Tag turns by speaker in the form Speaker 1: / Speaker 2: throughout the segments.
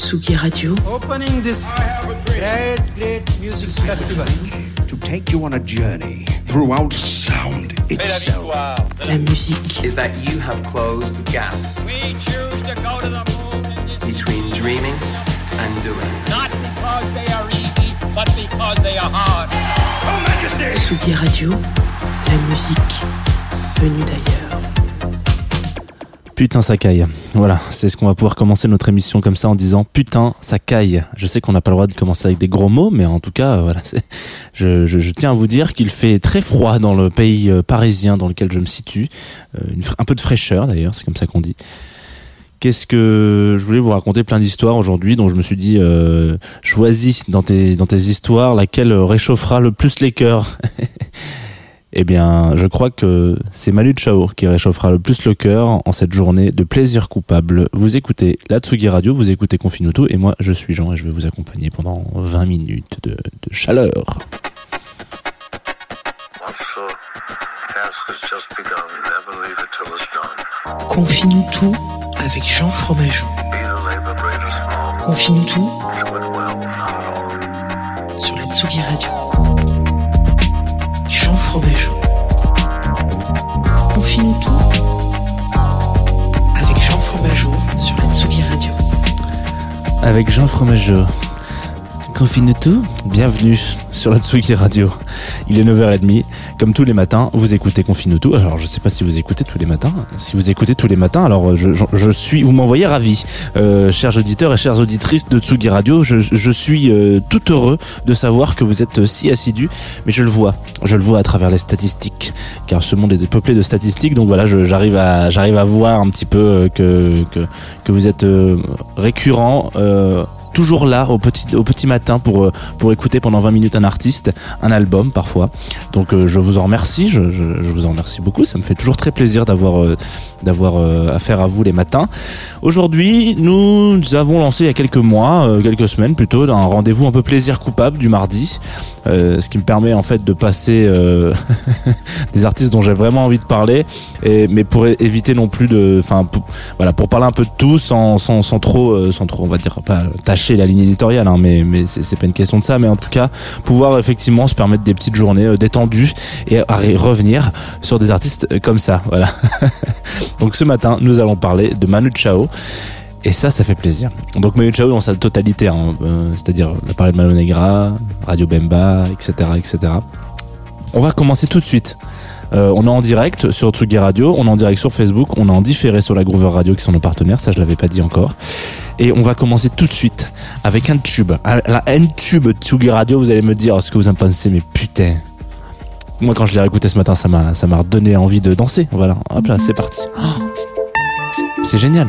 Speaker 1: Tsugi Radio.
Speaker 2: Opening this great, great music festival.
Speaker 3: to take you on a journey throughout sound itself.
Speaker 1: La musique.
Speaker 4: is that you have closed the gap
Speaker 5: We choose to go to the moon in this
Speaker 4: between dreaming and doing.
Speaker 5: not because they are easy, but because they are hard.
Speaker 1: Tsugi Radio. La musique venue d'ailleurs.
Speaker 6: Putain, ça caille. Voilà, c'est ce qu'on va pouvoir commencer notre émission comme ça en disant putain, ça caille. Je sais qu'on n'a pas le droit de commencer avec des gros mots, mais en tout cas, euh, voilà, je, je, tiens à vous dire qu'il fait très froid dans le pays euh, parisien dans lequel je me situe. Euh, un peu de fraîcheur d'ailleurs, c'est comme ça qu'on dit. Qu'est-ce que je voulais vous raconter plein d'histoires aujourd'hui dont je me suis dit choisis dans tes dans tes histoires laquelle réchauffera le plus les cœurs. Eh bien, je crois que c'est Manu Chao qui réchauffera le plus le cœur en cette journée de plaisir coupable. Vous écoutez la Tsugi Radio, vous écoutez Confinuto et moi je suis Jean et je vais vous accompagner pendant 20 minutes de, de chaleur.
Speaker 1: Tout avec Jean Fromageau.
Speaker 7: Alone.
Speaker 1: sur la Tsugi Radio. Jean Fromageau. Confine tout avec Jean Fromageau sur la Tsugi Radio.
Speaker 6: Avec Jean Fromageau. Confinuto, bienvenue sur la Tsugi Radio. Il est 9h30, comme tous les matins, vous écoutez Confinuto. Alors je sais pas si vous écoutez tous les matins. Si vous écoutez tous les matins, alors je, suis, vous m'envoyez ravi. Euh, chers auditeurs et chères auditrices de Tsugi Radio, je, suis euh, tout heureux de savoir que vous êtes euh, si assidus, mais je le vois, je le vois à travers les statistiques, car ce monde est peuplé de statistiques, donc voilà, j'arrive à, voir un petit peu que, vous êtes récurrent. Toujours là au petit au petit matin pour euh, pour écouter pendant 20 minutes un artiste, un album parfois. Donc euh, je vous en remercie, je, je, je vous en remercie beaucoup. Ça me fait toujours très plaisir d'avoir euh, d'avoir euh, affaire à vous les matins. Aujourd'hui, nous avons lancé il y a quelques mois, euh, quelques semaines plutôt, un rendez-vous un peu plaisir coupable du mardi, euh, ce qui me permet en fait de passer des artistes dont j'ai vraiment envie de parler, et, mais pour éviter non plus de, enfin, voilà, pour parler un peu de tout sans, sans, sans trop, sans trop, on va dire pas tâcher la ligne éditoriale, hein, mais c'est pas une question de ça, mais en tout cas pouvoir effectivement se permettre des petites journées euh, détendues et revenir sur des artistes euh, comme ça, voilà. Donc ce matin, nous allons parler de Manu Chao. Et ça, ça fait plaisir. Donc Manu Chao dans sa totalité, hein, euh, c'est-à-dire l'appareil de Malo Negra, Radio Bemba, etc., etc. On va commencer tout de suite. On est en direct sur Tsugi Radio, on est en direct sur Facebook, on est en différé sur la Groover Radio qui sont nos partenaires, ça je l'avais pas dit encore. Et on va commencer tout de suite avec un tube. Ah, La un tube Tsugi Radio, vous allez me dire ce que vous en pensez, mais putain. Moi quand je l'ai réécouté ce matin, ça m'a ça redonné envie de danser. Voilà, hop là, c'est parti. Oh. C'est génial.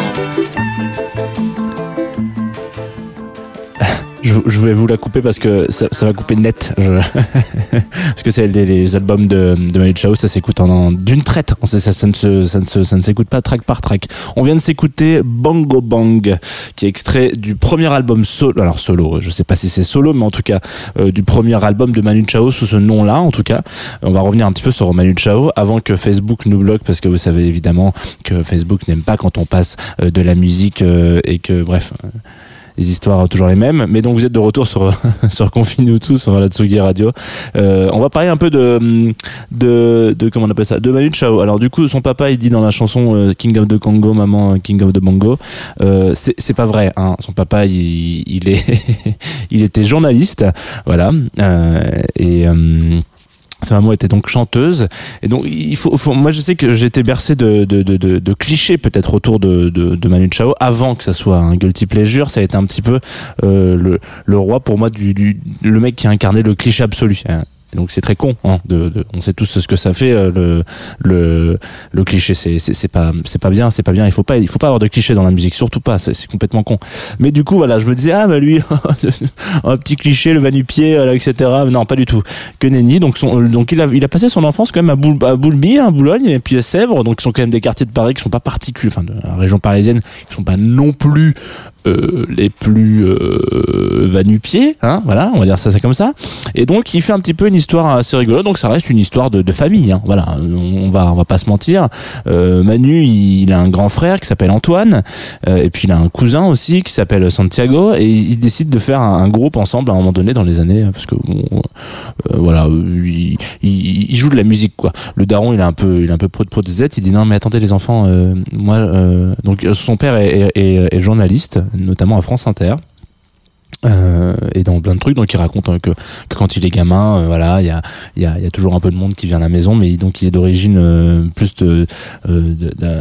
Speaker 6: Je, voulais vous la couper parce que ça, ça va couper net. Je- parce que c'est les, albums de, de Manu Chao, ça s'écoute en, d'une traite. Ça, ça, ne se, ça ne se, ça ne s'écoute pas track par track. On vient de s'écouter Bongo Bang, qui est extrait du premier album solo. Alors solo, je sais pas si c'est solo, mais en tout cas euh, du premier album de Manu Chao sous ce nom-là. En tout cas, on va revenir un petit peu sur Manu Chao avant que Facebook nous bloque, parce que vous savez évidemment que Facebook n'aime pas quand on passe euh, de la musique euh, et que bref. Les histoires toujours les mêmes. Mais donc vous êtes de retour sur sur Confine tous sur la Tsugi Radio. Euh, on va parler un peu de de de comment on appelle ça de Manu Chao. Alors du coup son papa il dit dans la chanson euh, King of the Congo, maman King of the Bongo. Euh, c'est pas vrai. Hein. Son papa il est il était journaliste, voilà. Et sa maman était donc chanteuse. Et donc il faut, moi je sais que été bercé de, de, de, de, clichés peut-être autour de, de, Manu Chao avant que ça soit un guilty pleasure. Ça a été un petit peu euh, le, le roi pour moi du, du le mec qui a incarné le cliché absolu donc c'est très con hein, de, de- on sait tous ce que ça fait euh, le le le cliché c'est c'est pas c'est pas bien c'est pas bien. Il faut pas il faut pas avoir de clichés dans la musique surtout pas c'est complètement con. Mais du coup voilà je me disais ah bah lui un petit cliché le va-nu-pied euh, etc non pas du tout. Que nenni donc son, donc il a il a passé son enfance quand même à, Boul, à Boulby à Boulogne et puis à Sèvres. Donc qui sont quand même des quartiers de Paris qui sont pas particuliers enfin de la région parisienne qui sont pas non plus euh, les plus euh, va-nu-pieds hein voilà on va dire ça c'est comme ça. Et donc il fait un petit peu une histoire assez rigolote. Donc ça reste une histoire de, de famille hein, voilà. On va on va pas se mentir. Euh, Manu il, il a un grand frère qui s'appelle Antoine euh, et puis il a un cousin aussi qui s'appelle Santiago et ils décident de faire un, groupe ensemble à un moment donné dans les années parce que bon, euh, voilà il, il, il joue de la musique quoi. Le daron il est un peu il est un peu pro de pro de Z il dit non mais attendez les enfants moi donc son père est, est- est journaliste notamment à France Inter euh, et dans plein de trucs. Donc il raconte euh, que, que quand il est gamin euh, voilà il y a y a, y a toujours un peu de monde qui vient à la maison mais donc il est d'origine euh, plus de euh,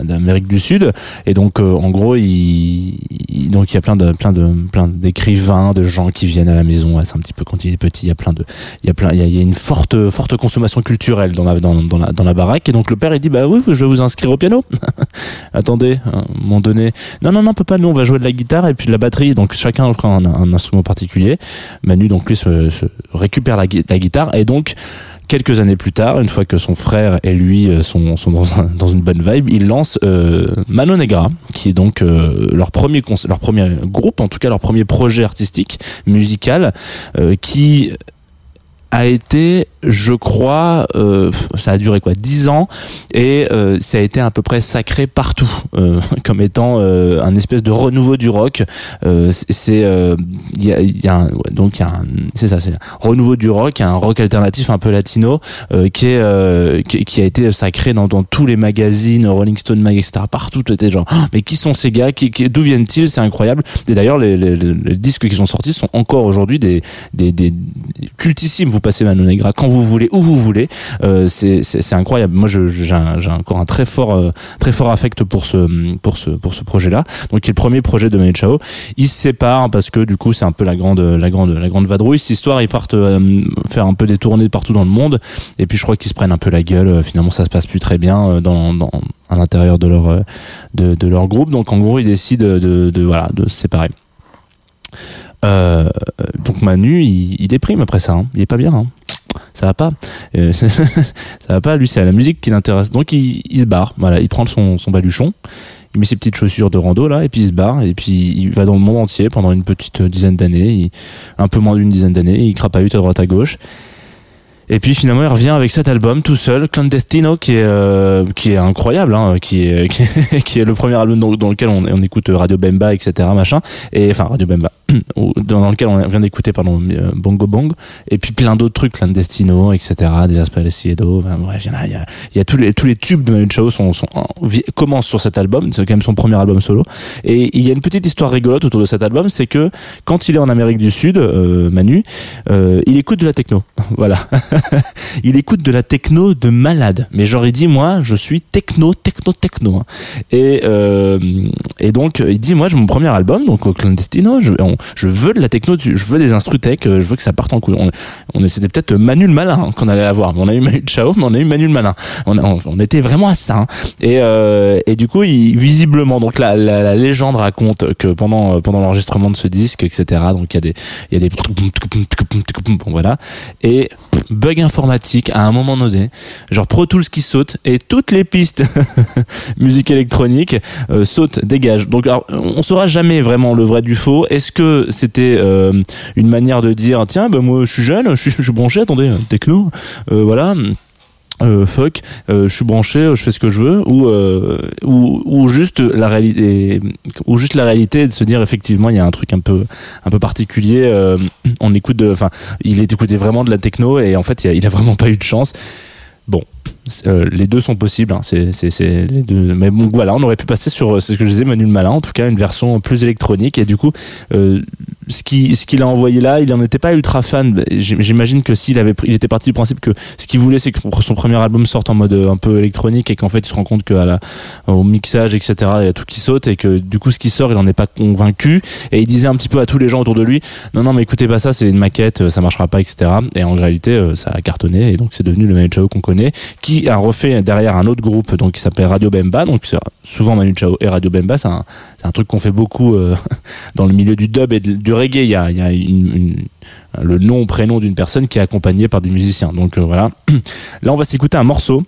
Speaker 6: d'Amérique du Sud. Et donc euh, en gros il, il- donc il y a plein de plein de plein d'écrivains de gens qui viennent à la maison. Ouais, c'est un petit peu quand il est petit il y a plein de il y a plein il y a, y a une forte forte consommation culturelle dans la dans, la dans la baraque. Et donc le père il dit bah oui je vais vous inscrire au piano. Attendez à un moment donné. Non non non papa nous on va jouer de la guitare et puis de la batterie. Donc chacun prend un, un particulier. Manu donc lui se, récupère la, gui- la guitare et donc quelques années plus tard une fois que son frère et lui euh, sont, dans, un- dans une bonne vibe il lance euh, Mano Negra qui est donc euh, leur premier groupe en tout cas leur premier projet artistique musical qui a été, je crois, euh, ça a duré quoi, dix ans, et euh, ça a été à peu près sacré partout, euh, comme étant euh, un espèce de renouveau du rock. Euh, c'est- c'est, euh, il y a, il y a un, donc il y a c'est ça, c'est renouveau du rock, il un rock alternatif un peu latino qui est, qui, qui a été sacré dans, dans tous les magazines, Rolling Stone Mag, etc. Partout, était genre, Ah, mais qui sont ces gars, qui, qui- d'où viennent-ils C'est incroyable. Et d'ailleurs, les, les, les- disques qui sont sortis sont encore aujourd'hui des, des, des cultissimes. Passez Mano Negra quand vous voulez, où vous voulez. Euh, c'est, incroyable. Moi, j'ai encore un très fort, euh, très fort affect pour ce, pour ce, pour ce projet-là. Donc, qui est le premier projet de Manu Chao. Ils se séparent parce que du coup, c'est un peu la grande, la grande, la grande vadrouille. Cette histoire, ils partent euh, faire un peu des tournées partout dans le monde. Et puis, je crois qu'ils se prennent un peu la gueule. Euh, Finalement, ça se passe plus très bien euh, dans, dans, à l'intérieur de leur, euh, de, de leur groupe. Donc, en gros, ils décident de, de, voilà, de se séparer. Euh, donc Manu, il, il déprime après ça. hein. Il est pas bien. hein. Ça va pas. Euh, ça va pas. Lui, c'est à la musique qui l'intéresse. Donc il, il se barre. Voilà, il prend son, son baluchon. Il met ses petites chaussures de rando là et puis il se barre et puis il va dans le monde entier pendant une petite dizaine d'années, un peu moins d'une dizaine d'années, il crapahute à droite à gauche. Et puis finalement, il revient avec cet album tout seul, Clandestino, qui est euh, qui est incroyable, hein, qui est qui est, qui est le premier album dans, lequel on, écoute Radio Bemba, etc. machin, et enfin Radio Bemba, dans, lequel on vient d'écouter pardon euh, Bongo Bong, et puis plein d'autres trucs, Clandestino, etc. Des Ciedo, enfin, bref, il y en a, il y a, il y a tous les tous les tubes de Manu Chao sont, sont commencent sur cet album, c'est quand même son premier album solo, et il y a une petite histoire rigolote autour de cet album, c'est que quand il est en Amérique du Sud, euh, Manu, euh, il écoute de la techno, voilà. il écoute de la techno de malade. Mais genre il dit moi je suis techno techno techno. hein. Et euh, et donc il dit moi j'ai mon premier album donc au clandestino je, je veux de la techno je veux des instrus tech euh, je veux que ça parte en couille. On, on c'était peut-être Manu le malin hein, qu'on allait avoir. On a eu Manu Chao mais on a eu Manu le malin. On, on, on était vraiment à ça. hein. Et euh, et du coup il visiblement donc la, la, la légende raconte que pendant pendant l'enregistrement de ce disque etc donc il y a des il y a des bon, voilà et informatique à un moment donné, genre Pro Tools qui saute et toutes les pistes musique électronique euh, sautent, dégagent. Donc alors, on saura jamais vraiment le vrai du faux. Est-ce que c'était euh, une manière de dire tiens ben moi je suis jeune, je suis, branché, attendez techno, euh, voilà. Euh, fuck, euh, je suis branché, je fais ce que je veux, ou euh, ou, ou juste la réalité, ou juste la réalité de se dire effectivement il y a un truc un peu un peu particulier. euh, on écoute, enfin il est écouté vraiment de la techno et en fait il a, il a vraiment pas eu de chance. Bon, euh, les deux sont possibles, hein, c'est les deux. Mais bon voilà, on aurait pu passer sur euh, c'est ce que je disais Manu le Malin, en tout cas une version plus électronique et du coup euh, ce qui ce qu'il a envoyé là, il en était pas ultra fan. J'im- J'imagine que s'il avait il était parti du principe que ce qu'il voulait c'est que son premier album sorte en mode euh, un peu électronique et qu'en fait il se rend compte qu'à la au mixage etc il y a tout qui saute et que du coup ce qui sort il en est pas convaincu et il disait un petit peu à tous les gens autour de lui non non mais écoutez pas ça c'est une maquette ça marchera pas etc et en réalité ça a cartonné et donc c'est devenu le Manu Chao qu'on connaît qui a refait derrière un autre groupe donc qui s'appelle Radio Bemba. Donc souvent Manu Chao et Radio Bemba. C'est un, truc qu'on fait beaucoup euh, dans le milieu du dub et du reggae. Il y a, le nom prénom d'une personne qui est accompagnée par des musiciens. Donc euh, voilà. Là on va s'écouter un morceau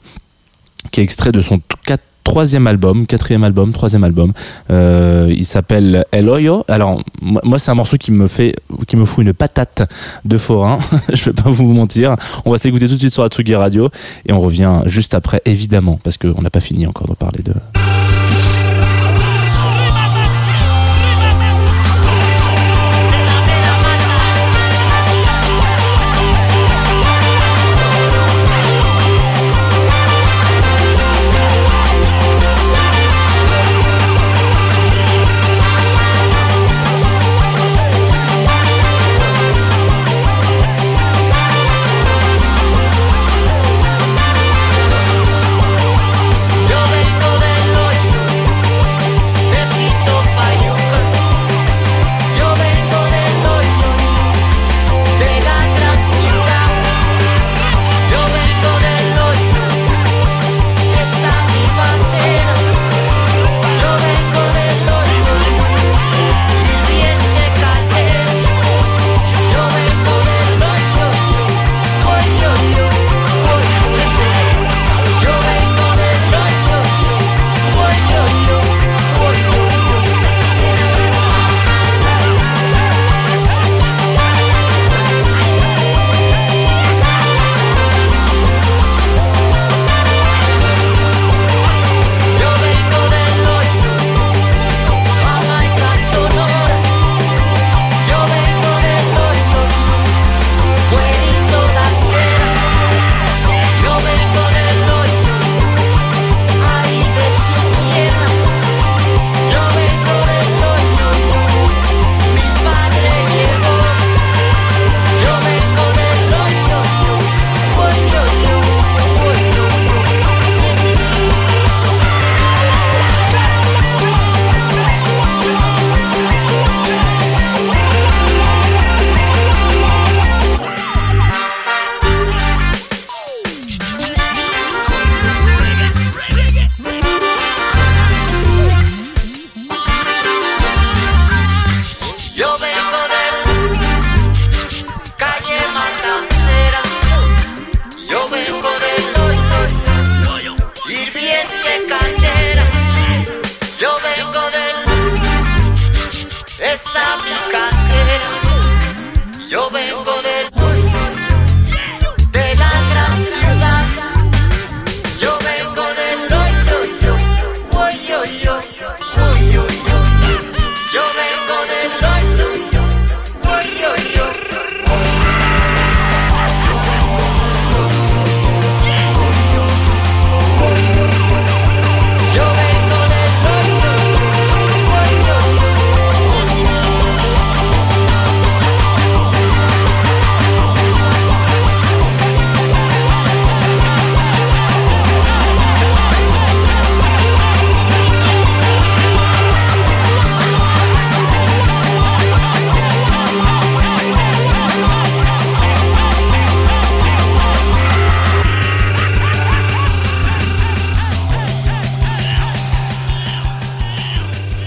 Speaker 6: qui est extrait de son t- quatre- troisième album, quatrième album, troisième album. Euh, il s'appelle El Hoyo. Alors moi, c'est un morceau qui me fait, qui me fout une patate de forain. Je vais pas vous mentir. On va s'écouter tout de suite sur Atsugi Radio et on revient juste après, évidemment, parce qu'on n'a pas fini encore de parler de.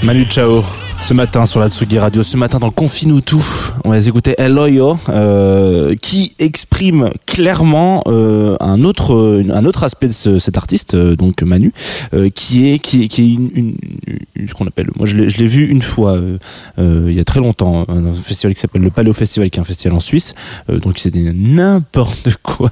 Speaker 6: Manu Chao. Ce matin sur la Tsugi Radio, ce matin dans Confine tout, on va écouter Eloyo euh, qui exprime clairement euh, un autre un autre aspect de ce, cet artiste euh, donc Manu euh, qui est qui est qui est une, une, ce qu'on appelle moi je l'ai vu une fois euh, euh, il y a très longtemps un festival qui s'appelle le Paléo Festival qui est un festival en Suisse. Donc c'était n'importe quoi.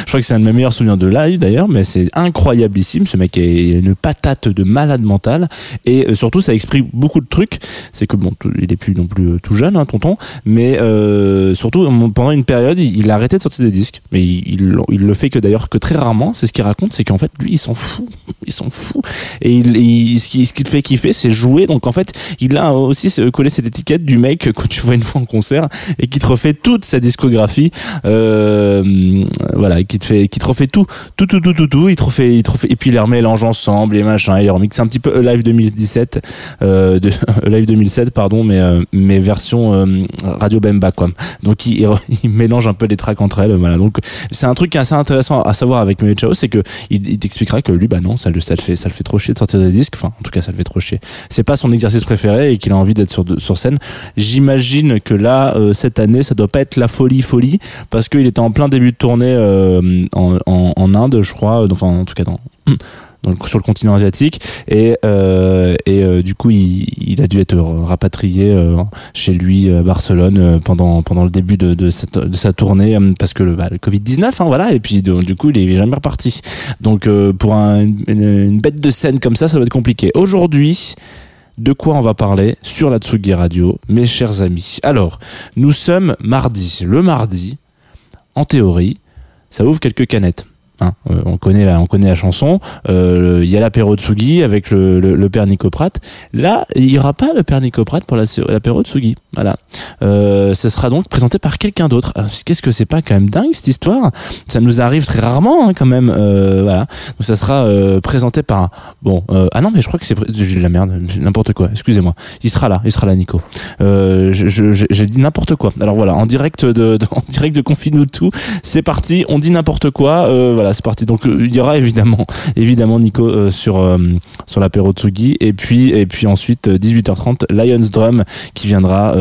Speaker 6: Je crois que c'est un de mes meilleurs souvenirs de live d'ailleurs mais c'est incroyablissime ce mec est une patate de malade mental. Et surtout ça exprime beaucoup de trucs c'est que bon il est plus non plus euh, tout jeune hein, tonton mais euh, surtout euh, pendant une période il, a arrêté de sortir des disques. Mais il, il, il le fait que d'ailleurs que très rarement. C'est ce qu'il raconte c'est qu'en fait lui il s'en fout. Il s'en fout. Et il, il- ce qui ce fait kiffer c'est jouer. Donc en fait il a aussi euh, collé cette étiquette du mec que tu vois une fois en concert et qui te refait toute sa discographie. Euh, voilà qui te fait qui te refait tout tout tout tout tout tout. Il te refait il te refait et puis il les remélange ensemble et machin il les remixe un petit peu live 2017 euh, de live 2007 pardon mais euh, mais version euh, Radio Bemba quoi. Donc il, il mélange un peu les tracks entre elles voilà. Donc c'est un truc qui est assez intéressant à savoir avec Mue Chao c'est que il, il t'expliquera que lui bah non ça le ça le fait ça le fait trop chier de sortir des disques. Enfin en tout cas ça le fait trop chier. C'est pas son exercice préféré et qu'il a envie d'être sur sur scène. J'imagine que là euh, cette année ça doit pas être la folie folie parce qu'il était en plein début de tournée euh, en, en, en Inde je crois. Enfin en tout cas dans le, sur le continent asiatique et euh, et euh, du coup il, il a dû être rapatrié euh, chez lui à Barcelone pendant pendant le début de de, de sa tournée parce que le, bah, le Covid 19 hein, voilà et puis du coup il est jamais reparti donc pour un, une, une bête de scène comme ça ça va être compliqué aujourd'hui de quoi on va parler sur la Tsugi Radio, mes chers amis? Alors, nous sommes mardi. Le mardi, en théorie, ça ouvre quelques canettes. Hein, euh, on connaît la, on connaît la chanson. Euh, Il y a l'apéro Tsugi avec le, le, le père Nicoprate. Là, il y aura pas le père Nicoprate pour la- l'apéro Tsugi. Voilà. Euh, ce sera donc présenté par quelqu'un d'autre. Alors, Qu'est-ce que c'est pas quand même dingue cette histoire? Ça nous arrive très rarement hein, quand même. Euh, voilà. Donc ça sera euh, présenté par bon. ah non, mais je crois que c'est j'ai de la merde, n'importe quoi. Excusez-moi. Il sera là, il sera là, Nico. J'ai dit n'importe quoi. Alors voilà, en direct de, de- en direct de Confine tout, c'est parti. On dit n'importe quoi. Voilà, c'est parti. Donc euh, il y aura évidemment, évidemment Nico euh, sur euh, sur l'apéro Tsugi et puis et puis ensuite euh, 18h30 Lions Drum qui viendra,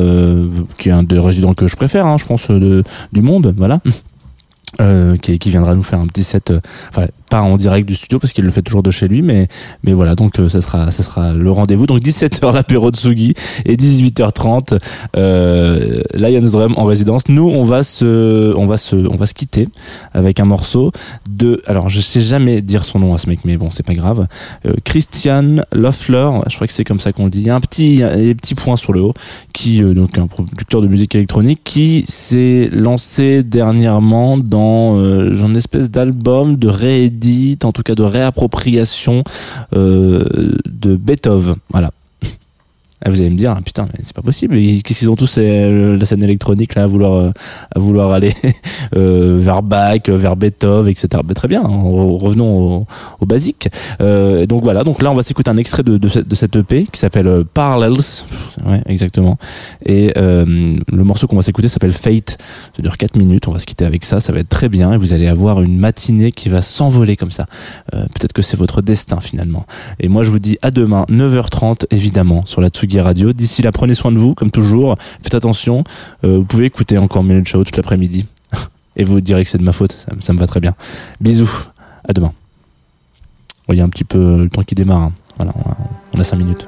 Speaker 6: qui est un des résidents que je préfère, hein, je pense de, du monde. Voilà. Qui, qui viendra nous faire un petit set, pas en direct du studio parce qu'il le fait toujours de chez lui, mais mais voilà donc euh, ça sera ça sera le rendez-vous. Donc 17h l'apéro de Sugi et 18h30 euh, Lions Drum en résidence. Nous on va se on va se on va se quitter avec un morceau de alors je sais jamais dire son nom à ce mec mais bon c'est pas grave. Euh, Christian Loeffler je crois que c'est comme ça qu'on le dit. Il y a un petit des petits points sur le haut qui euh, donc un producteur de musique électronique qui s'est lancé dernièrement dans euh, une espèce d'album de en tout cas de réappropriation euh, de Beethoven. Voilà ah, vous allez me dire, ah, putain, mais c'est pas possible. Qu'est-ce qu'ils ont tous euh, la scène électronique là à vouloir euh, à vouloir aller euh, vers Bach, euh, vers Beethoven, etc. Ben, très bien. re- Revenons au, au basique. Euh, donc voilà. Donc là, on va s'écouter un extrait de, de, de cette EP qui s'appelle Parallels. Ouais, exactement. Et le morceau qu'on va s'écouter s'appelle Fate. Ça dure 4 minutes. On va se quitter avec ça. Ça va être très bien. Et vous allez avoir une matinée qui va s'envoler comme ça. Peut-être que c'est votre destin finalement. Et moi, je vous dis à demain, 9h30, évidemment, sur la Tsugi Radio. D'ici là, prenez soin de vous, comme toujours. Faites attention. Euh, vous pouvez écouter encore Minute Show toute l'après-midi. Et vous direz que c'est de ma faute. Ça, me va très bien. Bisous. À demain. Bon, Il y a un petit peu le temps qui démarre. hein. Voilà, on a 5 minutes.